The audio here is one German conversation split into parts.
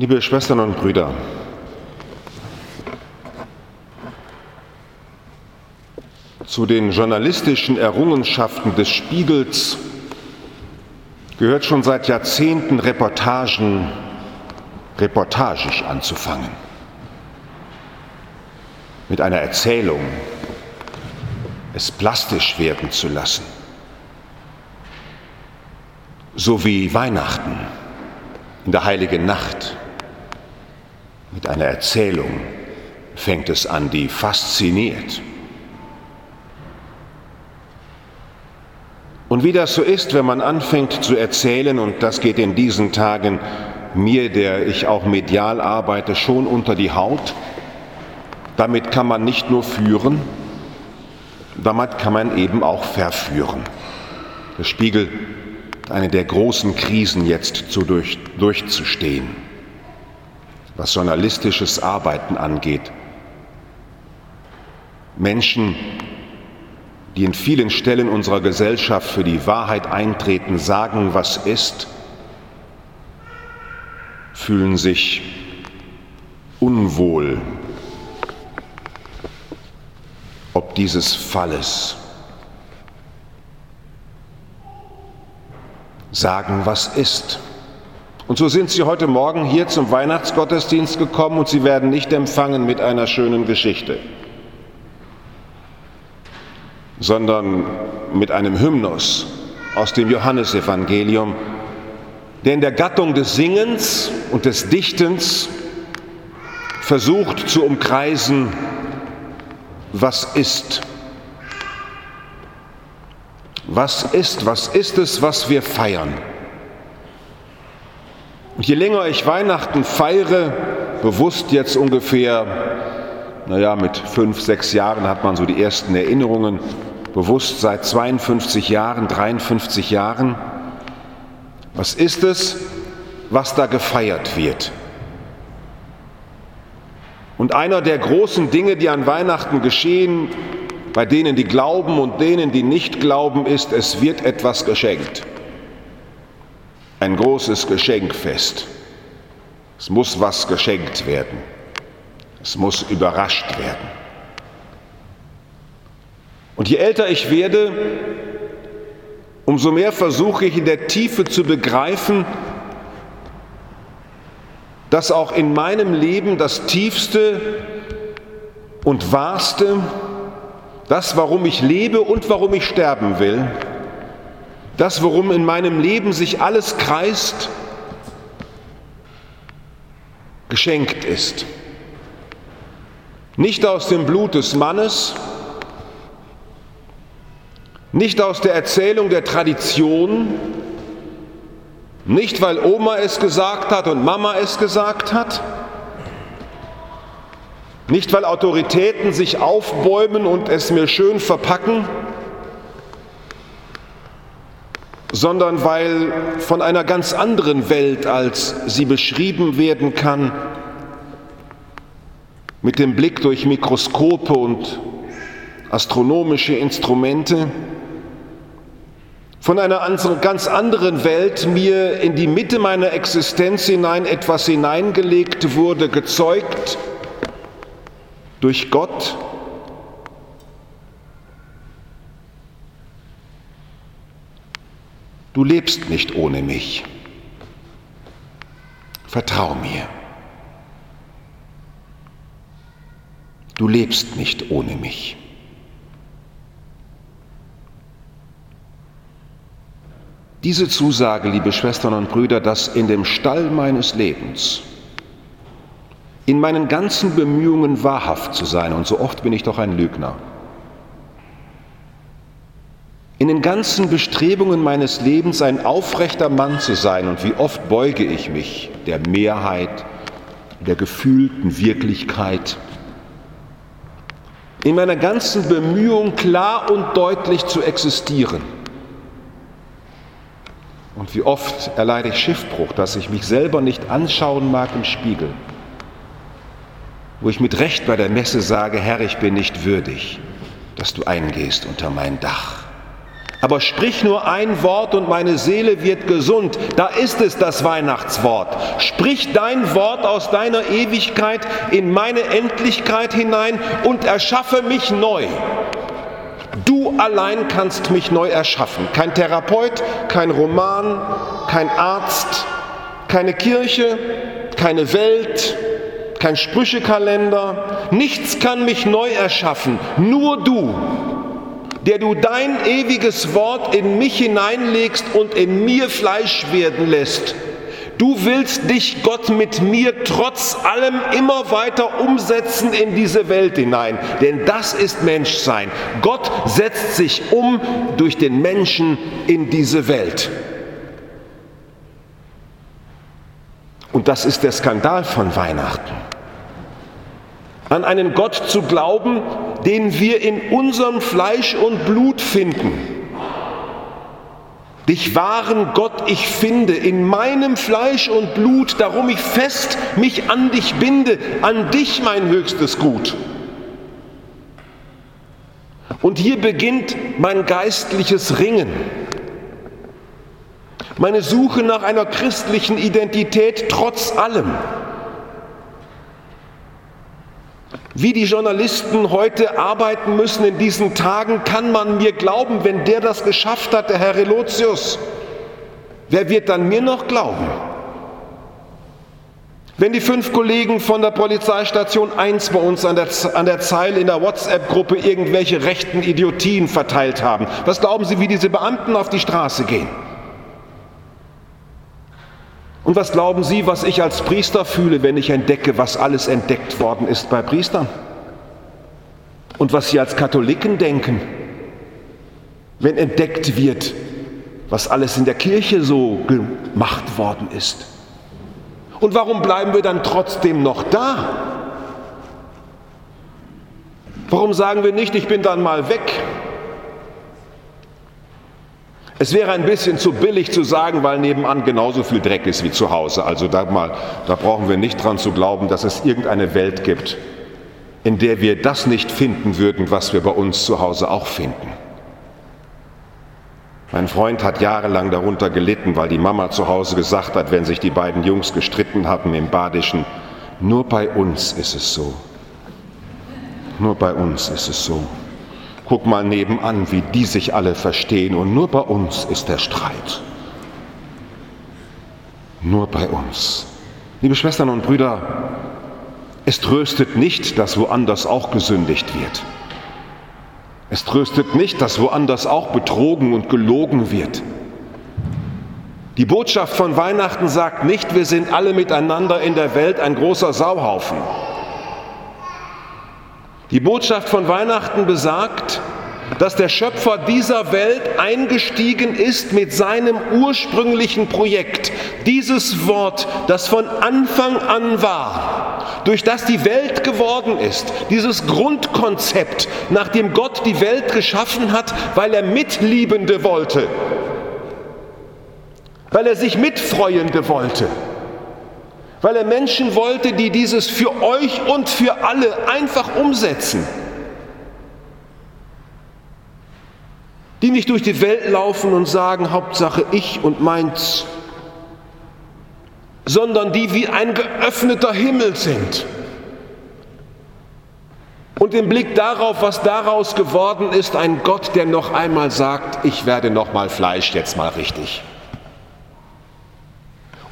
Liebe Schwestern und Brüder, zu den journalistischen Errungenschaften des Spiegels gehört schon seit Jahrzehnten Reportagen reportagisch anzufangen. Mit einer Erzählung, es plastisch werden zu lassen. So wie Weihnachten in der heiligen Nacht. Mit einer Erzählung fängt es an, die fasziniert. Und wie das so ist, wenn man anfängt zu erzählen, und das geht in diesen Tagen mir, der ich auch medial arbeite, schon unter die Haut, damit kann man nicht nur führen, damit kann man eben auch verführen. Der Spiegel hat eine der großen Krisen jetzt zu durch, durchzustehen, was journalistisches Arbeiten angeht. Menschen, die in vielen Stellen unserer Gesellschaft für die Wahrheit eintreten, sagen, was ist, fühlen sich unwohl ob dieses Falles. Sagen, was ist. Und so sind Sie heute Morgen hier zum Weihnachtsgottesdienst gekommen und Sie werden nicht empfangen mit einer schönen Geschichte sondern mit einem Hymnus aus dem Johannesevangelium, der in der Gattung des Singens und des Dichtens versucht zu umkreisen, was ist. Was ist, was ist es, was wir feiern? Und je länger ich Weihnachten feiere, bewusst jetzt ungefähr, naja, mit fünf, sechs Jahren hat man so die ersten Erinnerungen, bewusst seit 52 Jahren, 53 Jahren. Was ist es, was da gefeiert wird? Und einer der großen Dinge, die an Weihnachten geschehen, bei denen, die glauben und denen, die nicht glauben, ist, es wird etwas geschenkt. Ein großes Geschenkfest. Es muss was geschenkt werden. Es muss überrascht werden. Und je älter ich werde, umso mehr versuche ich in der Tiefe zu begreifen, dass auch in meinem Leben das Tiefste und Wahrste, das, warum ich lebe und warum ich sterben will, das, worum in meinem Leben sich alles kreist, geschenkt ist. Nicht aus dem Blut des Mannes, nicht aus der Erzählung der Tradition, nicht weil Oma es gesagt hat und Mama es gesagt hat, nicht weil Autoritäten sich aufbäumen und es mir schön verpacken, sondern weil von einer ganz anderen Welt, als sie beschrieben werden kann, mit dem Blick durch Mikroskope und astronomische Instrumente, von einer ganz anderen Welt mir in die Mitte meiner Existenz hinein etwas hineingelegt wurde, gezeugt durch Gott. Du lebst nicht ohne mich. Vertrau mir. Du lebst nicht ohne mich. Diese Zusage, liebe Schwestern und Brüder, dass in dem Stall meines Lebens, in meinen ganzen Bemühungen wahrhaft zu sein, und so oft bin ich doch ein Lügner, in den ganzen Bestrebungen meines Lebens ein aufrechter Mann zu sein, und wie oft beuge ich mich der Mehrheit, der gefühlten Wirklichkeit, in meiner ganzen Bemühung klar und deutlich zu existieren. Und wie oft erleide ich Schiffbruch, dass ich mich selber nicht anschauen mag im Spiegel, wo ich mit Recht bei der Messe sage, Herr, ich bin nicht würdig, dass du eingehst unter mein Dach. Aber sprich nur ein Wort und meine Seele wird gesund. Da ist es das Weihnachtswort. Sprich dein Wort aus deiner Ewigkeit in meine Endlichkeit hinein und erschaffe mich neu. Du allein kannst mich neu erschaffen. Kein Therapeut, kein Roman, kein Arzt, keine Kirche, keine Welt, kein Sprüchekalender. Nichts kann mich neu erschaffen. Nur du der du dein ewiges Wort in mich hineinlegst und in mir Fleisch werden lässt. Du willst dich, Gott, mit mir trotz allem immer weiter umsetzen in diese Welt hinein. Denn das ist Menschsein. Gott setzt sich um durch den Menschen in diese Welt. Und das ist der Skandal von Weihnachten an einen Gott zu glauben, den wir in unserem Fleisch und Blut finden. Dich wahren Gott ich finde in meinem Fleisch und Blut, darum ich fest mich an dich binde, an dich mein höchstes Gut. Und hier beginnt mein geistliches Ringen, meine Suche nach einer christlichen Identität trotz allem. Wie die Journalisten heute arbeiten müssen in diesen Tagen, kann man mir glauben, wenn der das geschafft hat, der Herr Relotius. Wer wird dann mir noch glauben? Wenn die fünf Kollegen von der Polizeistation 1 bei uns an der, an der Zeile in der WhatsApp-Gruppe irgendwelche rechten Idiotien verteilt haben, was glauben Sie, wie diese Beamten auf die Straße gehen? Und was glauben Sie, was ich als Priester fühle, wenn ich entdecke, was alles entdeckt worden ist bei Priestern? Und was Sie als Katholiken denken, wenn entdeckt wird, was alles in der Kirche so gemacht worden ist? Und warum bleiben wir dann trotzdem noch da? Warum sagen wir nicht, ich bin dann mal weg? Es wäre ein bisschen zu billig zu sagen, weil nebenan genauso viel Dreck ist wie zu Hause. Also da, mal, da brauchen wir nicht dran zu glauben, dass es irgendeine Welt gibt, in der wir das nicht finden würden, was wir bei uns zu Hause auch finden. Mein Freund hat jahrelang darunter gelitten, weil die Mama zu Hause gesagt hat, wenn sich die beiden Jungs gestritten hatten im Badischen, nur bei uns ist es so. Nur bei uns ist es so. Guck mal nebenan, wie die sich alle verstehen und nur bei uns ist der Streit. Nur bei uns. Liebe Schwestern und Brüder, es tröstet nicht, dass woanders auch gesündigt wird. Es tröstet nicht, dass woanders auch betrogen und gelogen wird. Die Botschaft von Weihnachten sagt nicht, wir sind alle miteinander in der Welt ein großer Sauhaufen. Die Botschaft von Weihnachten besagt, dass der Schöpfer dieser Welt eingestiegen ist mit seinem ursprünglichen Projekt. Dieses Wort, das von Anfang an war, durch das die Welt geworden ist, dieses Grundkonzept, nach dem Gott die Welt geschaffen hat, weil er Mitliebende wollte, weil er sich Mitfreuende wollte weil er Menschen wollte, die dieses für euch und für alle einfach umsetzen. Die nicht durch die Welt laufen und sagen, Hauptsache ich und meins, sondern die wie ein geöffneter Himmel sind. Und im Blick darauf, was daraus geworden ist, ein Gott, der noch einmal sagt, ich werde noch mal Fleisch jetzt mal richtig.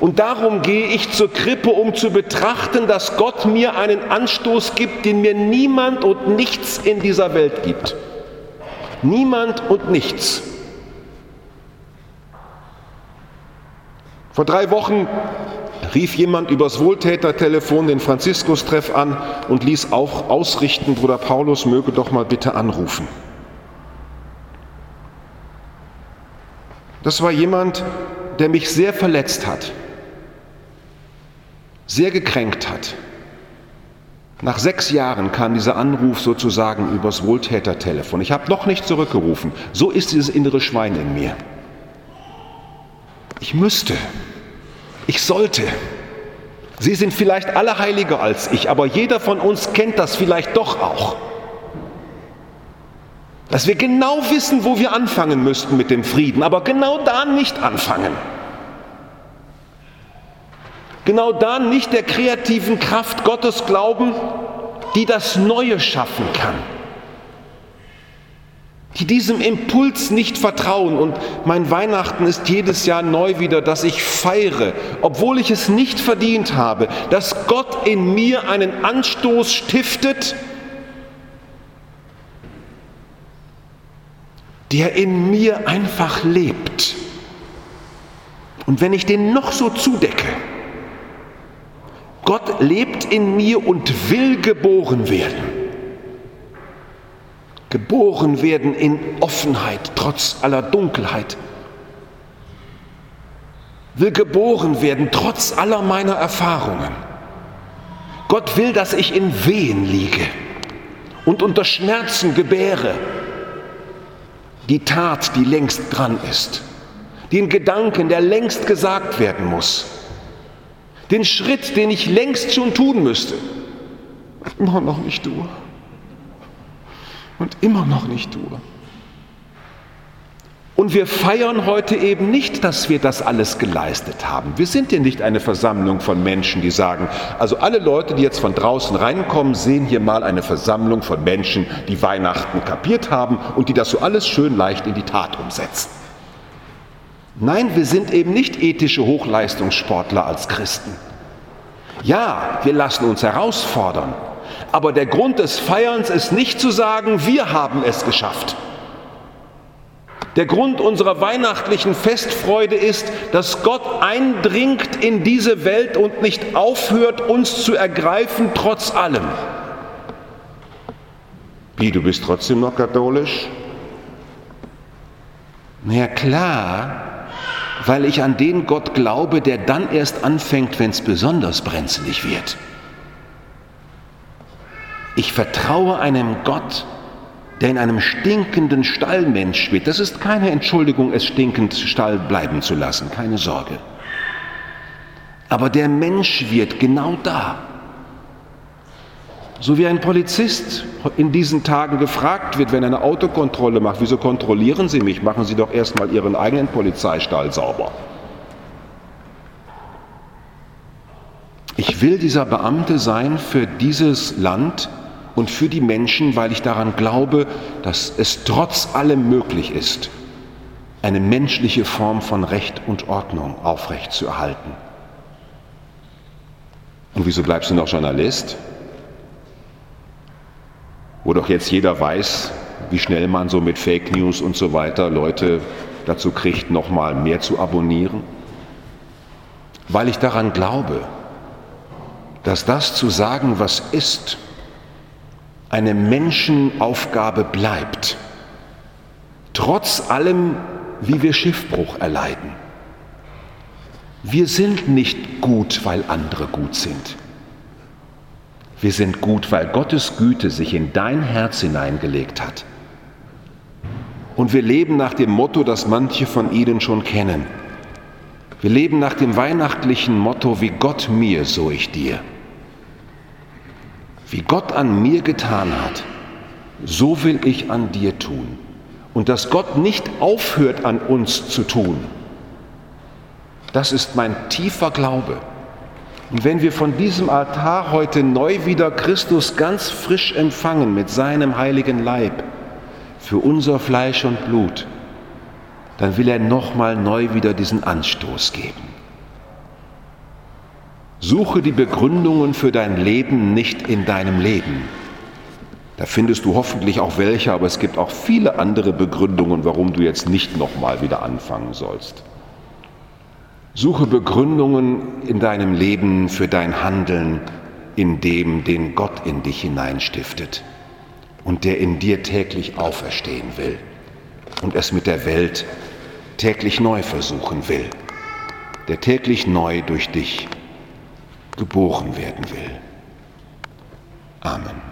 Und darum gehe ich zur Krippe, um zu betrachten, dass Gott mir einen Anstoß gibt, den mir niemand und nichts in dieser Welt gibt. Niemand und nichts. Vor drei Wochen rief jemand übers Wohltätertelefon den Franziskus-Treff an und ließ auch ausrichten, Bruder Paulus möge doch mal bitte anrufen. Das war jemand, der mich sehr verletzt hat sehr gekränkt hat. Nach sechs Jahren kam dieser Anruf sozusagen übers Wohltätertelefon. Ich habe noch nicht zurückgerufen. So ist dieses innere Schwein in mir. Ich müsste. Ich sollte. Sie sind vielleicht alle heiliger als ich, aber jeder von uns kennt das vielleicht doch auch. Dass wir genau wissen, wo wir anfangen müssten mit dem Frieden, aber genau da nicht anfangen. Genau da nicht der kreativen Kraft Gottes glauben, die das Neue schaffen kann. Die diesem Impuls nicht vertrauen. Und mein Weihnachten ist jedes Jahr neu wieder, dass ich feiere, obwohl ich es nicht verdient habe, dass Gott in mir einen Anstoß stiftet, der in mir einfach lebt. Und wenn ich den noch so zudecke, Gott lebt in mir und will geboren werden. Geboren werden in Offenheit trotz aller Dunkelheit. Will geboren werden trotz aller meiner Erfahrungen. Gott will, dass ich in Wehen liege und unter Schmerzen gebäre. Die Tat, die längst dran ist. Den Gedanken, der längst gesagt werden muss den Schritt, den ich längst schon tun müsste, immer noch nicht tue. Und immer noch nicht tue. Und wir feiern heute eben nicht, dass wir das alles geleistet haben. Wir sind ja nicht eine Versammlung von Menschen, die sagen, also alle Leute, die jetzt von draußen reinkommen, sehen hier mal eine Versammlung von Menschen, die Weihnachten kapiert haben und die das so alles schön leicht in die Tat umsetzen. Nein, wir sind eben nicht ethische Hochleistungssportler als Christen. Ja, wir lassen uns herausfordern, aber der Grund des Feierns ist nicht zu sagen, wir haben es geschafft. Der Grund unserer weihnachtlichen Festfreude ist, dass Gott eindringt in diese Welt und nicht aufhört, uns zu ergreifen, trotz allem. Wie, du bist trotzdem noch katholisch? Na ja, klar, weil ich an den Gott glaube, der dann erst anfängt, wenn es besonders brenzlig wird. Ich vertraue einem Gott, der in einem stinkenden Stall Mensch wird. Das ist keine Entschuldigung, es stinkend Stall bleiben zu lassen, keine Sorge. Aber der Mensch wird genau da, so wie ein Polizist in diesen Tagen gefragt wird, wenn er eine Autokontrolle macht, wieso kontrollieren Sie mich? Machen Sie doch erstmal Ihren eigenen Polizeistall sauber. Ich will dieser Beamte sein für dieses Land und für die Menschen, weil ich daran glaube, dass es trotz allem möglich ist, eine menschliche Form von Recht und Ordnung aufrechtzuerhalten. Und wieso bleibst du noch Journalist? Wo doch jetzt jeder weiß, wie schnell man so mit Fake News und so weiter Leute dazu kriegt, noch mal mehr zu abonnieren? Weil ich daran glaube, dass das zu sagen, was ist, eine Menschenaufgabe bleibt, trotz allem, wie wir Schiffbruch erleiden. Wir sind nicht gut, weil andere gut sind. Wir sind gut, weil Gottes Güte sich in dein Herz hineingelegt hat. Und wir leben nach dem Motto, das manche von Ihnen schon kennen. Wir leben nach dem weihnachtlichen Motto, wie Gott mir, so ich dir. Wie Gott an mir getan hat, so will ich an dir tun. Und dass Gott nicht aufhört an uns zu tun, das ist mein tiefer Glaube. Und wenn wir von diesem Altar heute neu wieder Christus ganz frisch empfangen mit seinem heiligen Leib für unser Fleisch und Blut, dann will er nochmal neu wieder diesen Anstoß geben. Suche die Begründungen für dein Leben nicht in deinem Leben. Da findest du hoffentlich auch welche, aber es gibt auch viele andere Begründungen, warum du jetzt nicht nochmal wieder anfangen sollst. Suche Begründungen in deinem Leben für dein Handeln in dem, den Gott in dich hineinstiftet und der in dir täglich auferstehen will und es mit der Welt täglich neu versuchen will, der täglich neu durch dich geboren werden will. Amen.